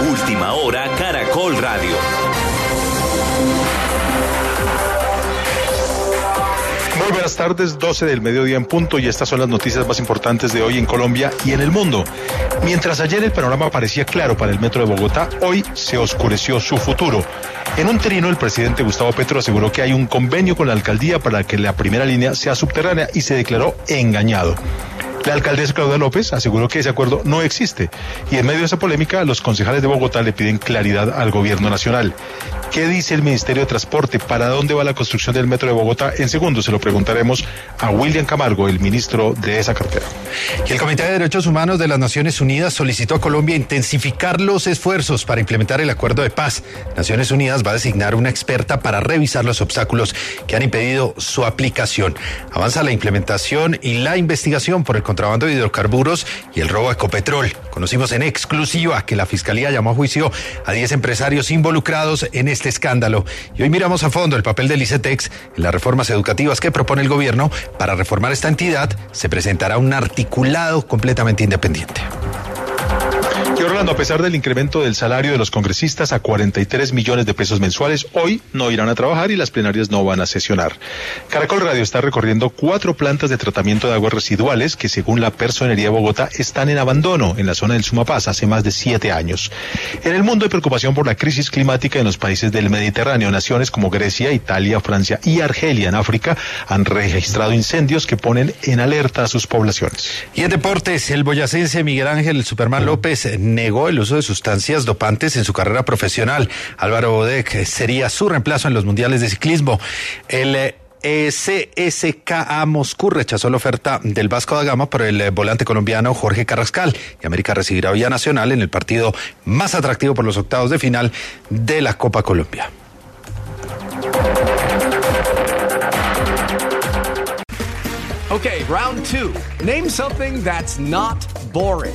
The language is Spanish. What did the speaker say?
Última hora, Caracol Radio. Muy buenas tardes, 12 del mediodía en punto y estas son las noticias más importantes de hoy en Colombia y en el mundo. Mientras ayer el panorama parecía claro para el metro de Bogotá, hoy se oscureció su futuro. En un trino el presidente Gustavo Petro aseguró que hay un convenio con la alcaldía para que la primera línea sea subterránea y se declaró engañado. La alcaldesa Claudia López aseguró que ese acuerdo no existe y en medio de esa polémica los concejales de Bogotá le piden claridad al gobierno nacional. ¿Qué dice el Ministerio de Transporte? ¿Para dónde va la construcción del metro de Bogotá? En segundo se lo preguntaremos a William Camargo, el ministro de esa cartera. Y el Comité de Derechos Humanos de las Naciones Unidas solicitó a Colombia intensificar los esfuerzos para implementar el acuerdo de paz. Naciones Unidas va a designar una experta para revisar los obstáculos que han impedido su aplicación. Avanza la implementación y la investigación por el contrabando de hidrocarburos y el robo de Ecopetrol. Conocimos en exclusiva que la Fiscalía llamó a juicio a 10 empresarios involucrados en este escándalo. Y hoy miramos a fondo el papel del ICETEX en las reformas educativas que propone el gobierno. Para reformar esta entidad se presentará un articulado completamente independiente. Y Orlando, a pesar del incremento del salario de los congresistas a 43 millones de pesos mensuales, hoy no irán a trabajar y las plenarias no van a sesionar. Caracol Radio está recorriendo cuatro plantas de tratamiento de aguas residuales que, según la Personería Bogotá, están en abandono en la zona del Sumapaz hace más de siete años. En el mundo hay preocupación por la crisis climática en los países del Mediterráneo. Naciones como Grecia, Italia, Francia y Argelia en África han registrado incendios que ponen en alerta a sus poblaciones. Y en deportes, el boyacense Miguel Ángel Superman López negó el uso de sustancias dopantes en su carrera profesional. Álvaro Bodek sería su reemplazo en los mundiales de ciclismo. El eh, CSKA Moscú rechazó la oferta del Vasco da Gama por el eh, volante colombiano Jorge Carrascal y América recibirá hoy a Nacional en el partido más atractivo por los octavos de final de la Copa Colombia. Okay, round two. Name something that's not boring.